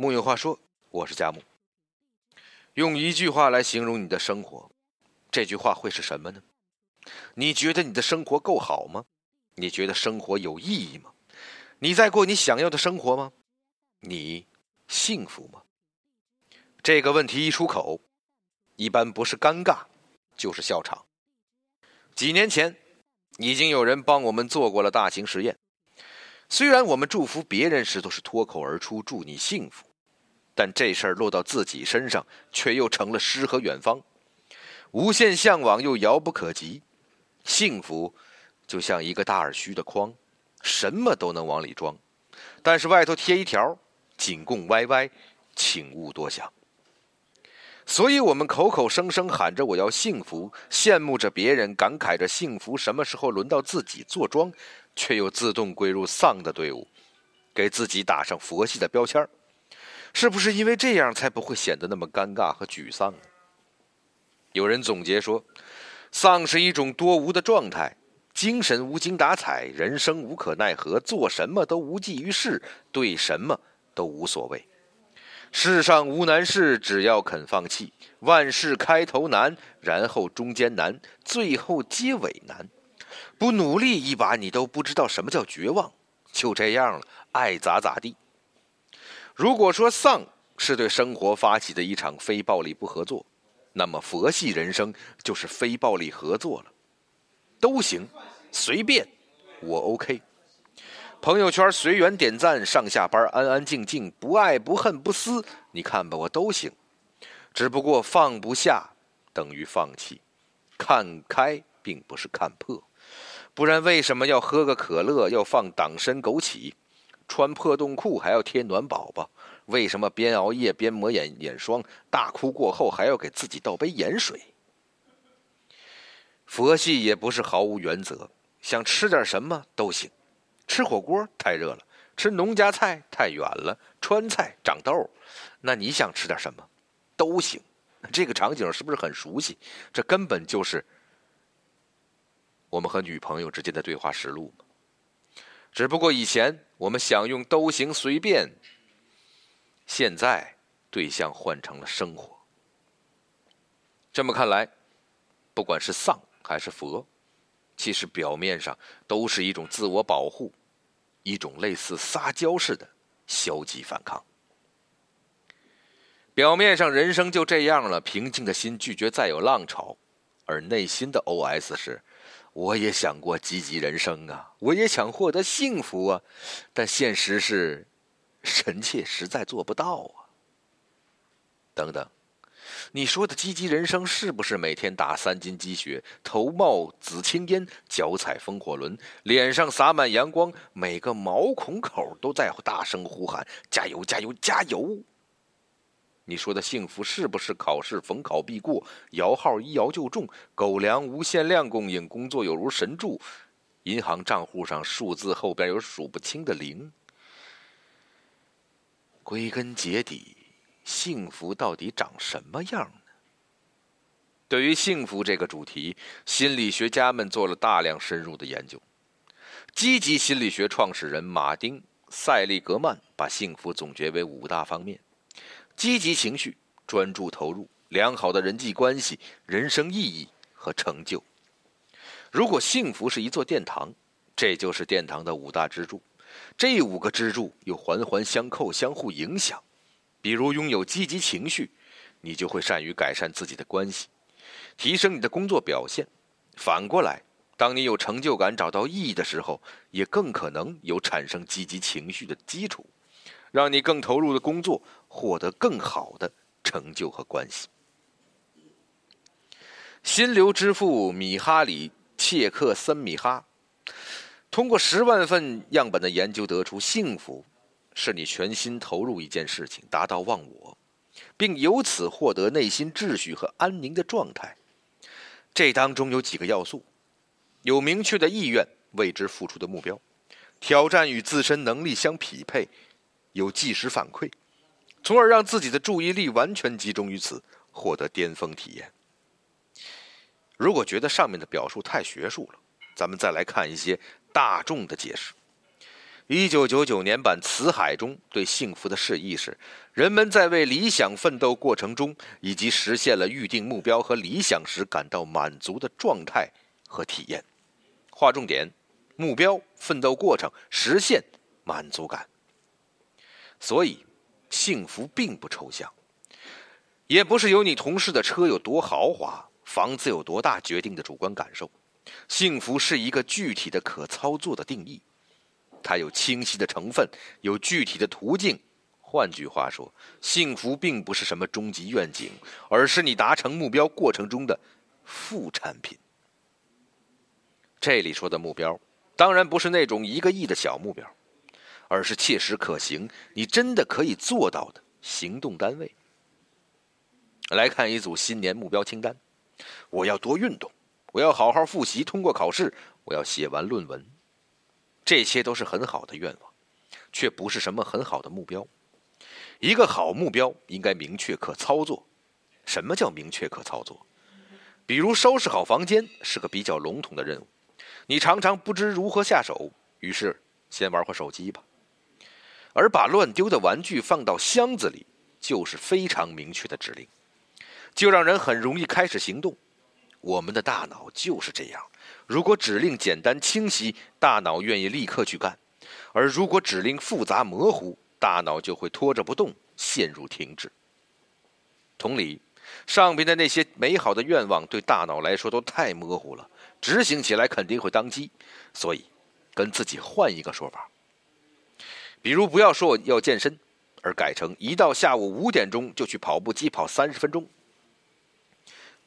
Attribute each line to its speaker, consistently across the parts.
Speaker 1: 木有话说，我是佳木。用一句话来形容你的生活，这句话会是什么呢？你觉得你的生活够好吗？你觉得生活有意义吗？你在过你想要的生活吗？你幸福吗？这个问题一出口，一般不是尴尬，就是笑场。几年前，已经有人帮我们做过了大型实验。虽然我们祝福别人时都是脱口而出“祝你幸福”。但这事儿落到自己身上，却又成了诗和远方，无限向往又遥不可及。幸福就像一个大而虚的筐，什么都能往里装，但是外头贴一条“仅供 YY，请勿多想”。所以，我们口口声声喊着我要幸福，羡慕着别人，感慨着幸福什么时候轮到自己坐庄，却又自动归入丧的队伍，给自己打上佛系的标签儿。是不是因为这样才不会显得那么尴尬和沮丧呢？有人总结说，丧是一种多无的状态，精神无精打采，人生无可奈何，做什么都无济于事，对什么都无所谓。世上无难事，只要肯放弃。万事开头难，然后中间难，最后结尾难。不努力一把，你都不知道什么叫绝望。就这样了，爱咋咋地。如果说丧是对生活发起的一场非暴力不合作，那么佛系人生就是非暴力合作了，都行，随便，我 OK。朋友圈随缘点赞，上下班安安静静，不爱不恨不思，你看吧，我都行。只不过放不下等于放弃，看开并不是看破，不然为什么要喝个可乐，要放党参枸杞？穿破洞裤还要贴暖宝宝，为什么边熬夜边抹眼眼霜？大哭过后还要给自己倒杯盐水。佛系也不是毫无原则，想吃点什么都行。吃火锅太热了，吃农家菜太远了，川菜长痘，那你想吃点什么都行。这个场景是不是很熟悉？这根本就是我们和女朋友之间的对话实录嘛。只不过以前我们想用都行随便，现在对象换成了生活。这么看来，不管是丧还是佛，其实表面上都是一种自我保护，一种类似撒娇似的消极反抗。表面上人生就这样了，平静的心拒绝再有浪潮，而内心的 OS 是。我也想过积极人生啊，我也想获得幸福啊，但现实是，臣妾实在做不到啊。等等，你说的积极人生是不是每天打三斤鸡血，头冒紫青烟，脚踩风火轮，脸上洒满阳光，每个毛孔口都在大声呼喊加油加油加油？你说的幸福是不是考试逢考必过，摇号一摇就中，狗粮无限量供应，工作有如神助，银行账户上数字后边有数不清的零？归根结底，幸福到底长什么样呢？对于幸福这个主题，心理学家们做了大量深入的研究。积极心理学创始人马丁·塞利格曼把幸福总结为五大方面。积极情绪、专注投入、良好的人际关系、人生意义和成就。如果幸福是一座殿堂，这就是殿堂的五大支柱。这五个支柱又环环相扣、相互影响。比如，拥有积极情绪，你就会善于改善自己的关系，提升你的工作表现。反过来，当你有成就感、找到意义的时候，也更可能有产生积极情绪的基础。让你更投入的工作，获得更好的成就和关系。心流之父米哈里·切克森米哈通过十万份样本的研究得出，幸福是你全心投入一件事情，达到忘我，并由此获得内心秩序和安宁的状态。这当中有几个要素：有明确的意愿，为之付出的目标，挑战与自身能力相匹配。有即时反馈，从而让自己的注意力完全集中于此，获得巅峰体验。如果觉得上面的表述太学术了，咱们再来看一些大众的解释。一九九九年版《辞海》中对幸福的释义是：人们在为理想奋斗过程中，以及实现了预定目标和理想时感到满足的状态和体验。划重点：目标、奋斗过程、实现、满足感。所以，幸福并不抽象，也不是由你同事的车有多豪华、房子有多大决定的主观感受。幸福是一个具体的、可操作的定义。它有清晰的成分，有具体的途径。换句话说，幸福并不是什么终极愿景，而是你达成目标过程中的副产品。这里说的目标，当然不是那种一个亿的小目标，而是切实可行、你真的可以做到的行动单位。来看一组新年目标清单：我要多运动，我要好好复习，通过考试，我要写完论文。这些都是很好的愿望，却不是什么很好的目标。一个好目标应该明确可操作。什么叫明确可操作？比如收拾好房间是个比较笼统的任务，你常常不知如何下手，于是先玩会手机吧。而把乱丢的玩具放到箱子里，就是非常明确的指令，就让人很容易开始行动。我们的大脑就是这样。如果指令简单清晰，大脑愿意立刻去干；而如果指令复杂模糊，大脑就会拖着不动，陷入停滞。同理，上边的那些美好的愿望对大脑来说都太模糊了，执行起来肯定会当机。所以，跟自己换一个说法，比如不要说我要健身，而改成一到下午五点钟就去跑步机跑三十分钟；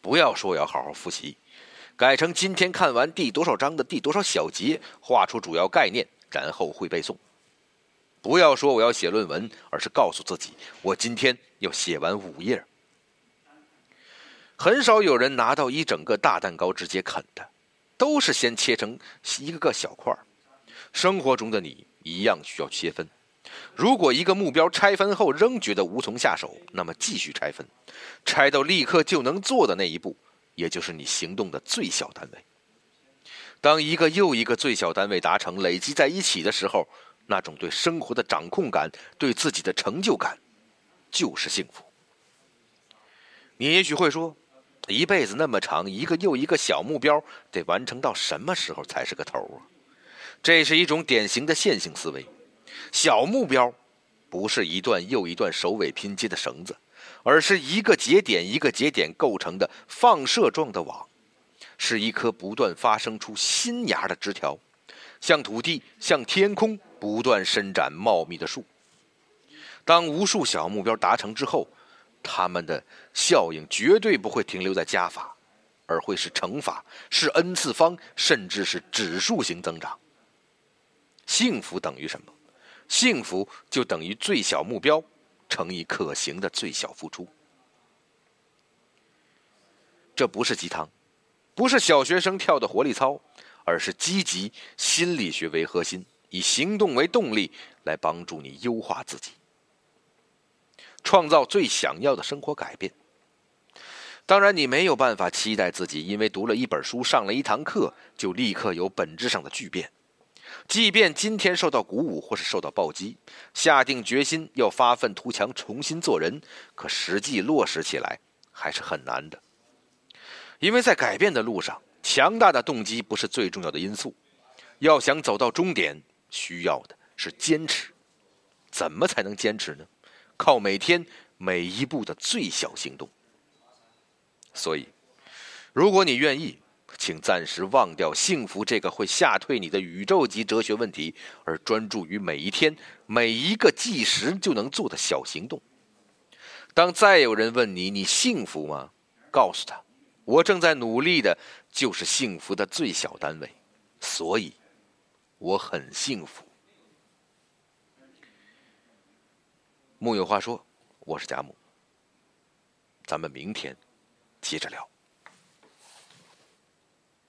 Speaker 1: 不要说要好好复习。改成今天看完第多少章的第多少小节，画出主要概念，然后会背诵。不要说我要写论文，而是告诉自己，我今天要写完五页。很少有人拿到一整个大蛋糕直接啃的，都是先切成一个个小块生活中的你一样需要切分。如果一个目标拆分后仍觉得无从下手，那么继续拆分，拆到立刻就能做的那一步。也就是你行动的最小单位。当一个又一个最小单位达成、累积在一起的时候，那种对生活的掌控感、对自己的成就感，就是幸福。你也许会说，一辈子那么长，一个又一个小目标得完成到什么时候才是个头啊？这是一种典型的线性思维。小目标不是一段又一段首尾拼接的绳子。而是一个节点一个节点构成的放射状的网，是一棵不断发生出新芽的枝条，向土地、向天空不断伸展茂密的树。当无数小目标达成之后，它们的效应绝对不会停留在加法，而会是乘法，是 n 次方，甚至是指数型增长。幸福等于什么？幸福就等于最小目标。乘以可行的最小付出，这不是鸡汤，不是小学生跳的活力操，而是积极心理学为核心，以行动为动力来帮助你优化自己，创造最想要的生活改变。当然，你没有办法期待自己因为读了一本书、上了一堂课，就立刻有本质上的巨变。即便今天受到鼓舞或是受到暴击，下定决心要发愤图强、重新做人，可实际落实起来还是很难的。因为在改变的路上，强大的动机不是最重要的因素。要想走到终点，需要的是坚持。怎么才能坚持呢？靠每天每一步的最小行动。所以，如果你愿意。请暂时忘掉幸福这个会吓退你的宇宙级哲学问题，而专注于每一天每一个计时就能做的小行动。当再有人问你你幸福吗？告诉他，我正在努力的，就是幸福的最小单位，所以我很幸福。木有话说，我是贾木，咱们明天接着聊。